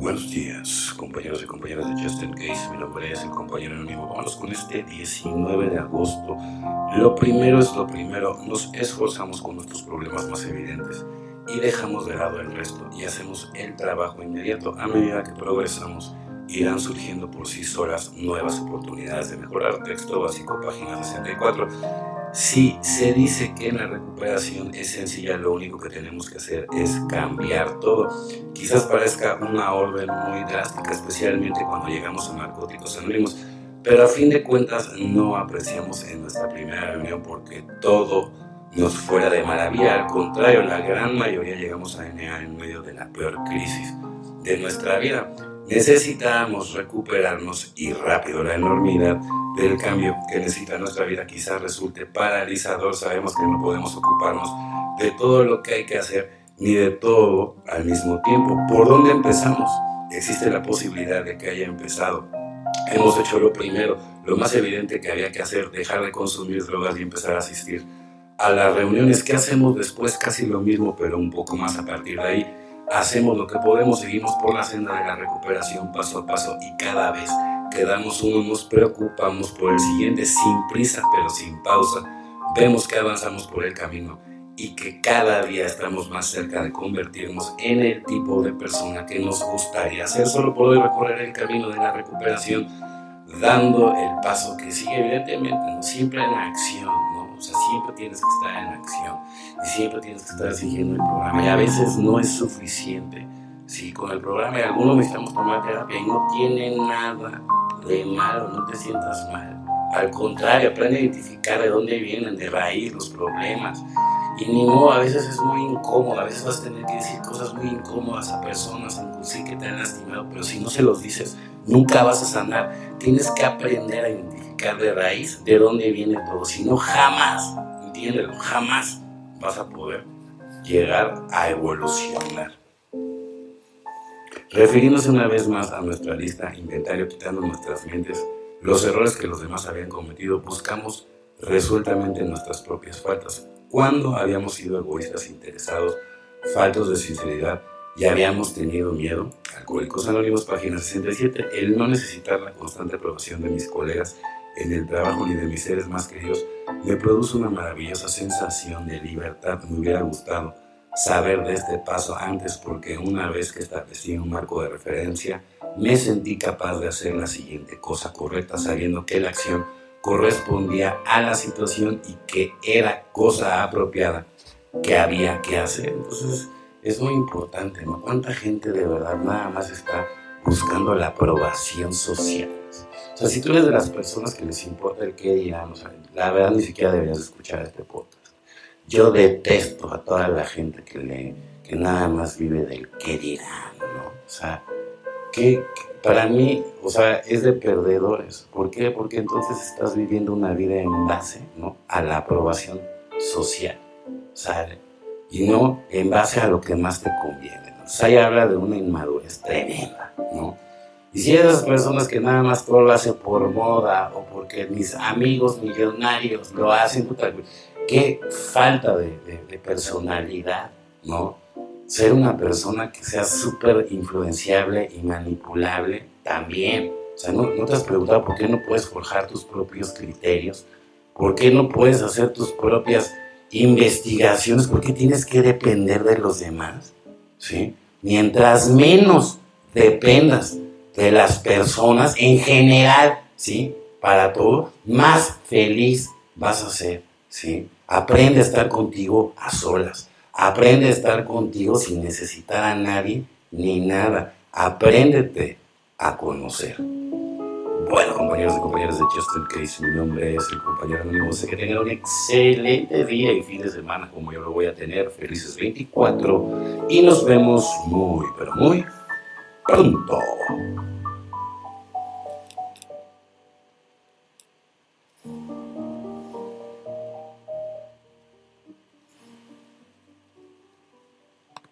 Buenos días, compañeros y compañeras de Justin Case. Mi nombre es el compañero anónimo. Vamos con este 19 de agosto. Lo primero es lo primero. Nos esforzamos con nuestros problemas más evidentes y dejamos de lado el resto y hacemos el trabajo inmediato. A medida que progresamos, irán surgiendo por sí solas nuevas oportunidades de mejorar. Texto básico, página 64. Si se dice que la recuperación es sencilla, lo único que tenemos que hacer es cambiar todo. Quizás parezca una orden muy drástica, especialmente cuando llegamos a narcóticos anónimos, pero a fin de cuentas no apreciamos en nuestra primera reunión porque todo nos fuera de maravilla. Al contrario, la gran mayoría llegamos a NA en medio de la peor crisis de nuestra vida. Necesitamos recuperarnos y rápido. La enormidad del cambio que necesita nuestra vida quizás resulte paralizador. Sabemos que no podemos ocuparnos de todo lo que hay que hacer ni de todo al mismo tiempo. ¿Por dónde empezamos? Existe la posibilidad de que haya empezado. Hemos hecho lo primero, lo más evidente que había que hacer, dejar de consumir drogas y empezar a asistir a las reuniones. ¿Qué hacemos después? Casi lo mismo, pero un poco más a partir de ahí hacemos lo que podemos, seguimos por la senda de la recuperación paso a paso y cada vez que damos uno nos preocupamos por el siguiente sin prisa pero sin pausa. Vemos que avanzamos por el camino y que cada día estamos más cerca de convertirnos en el tipo de persona que nos gustaría ser solo poder recorrer el camino de la recuperación dando el paso que sigue evidentemente, ¿no? siempre en acción. O sea, siempre tienes que estar en acción y siempre tienes que estar siguiendo el programa y a veces no es suficiente. Si con el programa y algunos necesitamos tomar terapia y no tiene nada de malo, no te sientas mal. Al contrario, aprende a identificar de dónde vienen, de raíz los problemas. Y ni modo, a veces es muy incómodo, a veces vas a tener que decir cosas muy incómodas a personas, inclusive que te han lastimado, pero si no se los dices, nunca vas a sanar. Tienes que aprender a identificar de raíz de dónde viene todo, si no, jamás, entiéndelo, jamás vas a poder llegar a evolucionar. Refiriéndose una vez más a nuestra lista, inventario, quitando nuestras mentes los errores que los demás habían cometido, buscamos resueltamente nuestras propias faltas. Cuando habíamos sido egoístas, interesados, faltos de sinceridad y habíamos tenido miedo, Alcohólicos Anónimos, página 67, el no necesitar la constante aprobación de mis colegas en el trabajo ni de mis seres más queridos, me produce una maravillosa sensación de libertad. Me hubiera gustado saber de este paso antes porque una vez que establecí un marco de referencia, me sentí capaz de hacer la siguiente cosa correcta sabiendo que la acción correspondía a la situación y que era cosa apropiada que había que hacer. Entonces es muy importante, ¿no? ¿Cuánta gente de verdad nada más está buscando la aprobación social? O sea, si tú eres de las personas que les importa el qué dirán, o sea, la verdad ni siquiera deberías escuchar este podcast. Yo detesto a toda la gente que, le, que nada más vive del qué dirán, ¿no? O sea, que, para mí, o sea, es de perdedores. ¿Por qué? Porque entonces estás viviendo una vida en base, ¿no? A la aprobación social, ¿sale? Y no en base a lo que más te conviene. ¿no? O sea, ahí habla de una inmadurez tremenda, ¿no? Y si esas personas que nada más todo lo hacen por moda o porque mis amigos millonarios lo hacen, qué falta de, personalidad, ¿no? Ser una persona que sea súper influenciable y manipulable también. O sea, ¿no, ¿no, te has preguntado por qué no puedes forjar tus propios criterios? ¿Por qué no puedes hacer tus propias investigaciones? ¿Por qué tienes que depender de los demás? ¿Sí? Mientras menos dependas de las personas en general, ¿sí? Para todo, más feliz vas a ser, ¿sí? Aprende a estar contigo a solas. Aprende a estar contigo sin necesitar a nadie ni nada. Apréndete a conocer. Bueno, compañeros y compañeras de Justin Case, mi nombre es el compañero anónimo. Sé que tengan un excelente día y fin de semana como yo lo voy a tener. Felices 24 y nos vemos muy, pero muy pronto.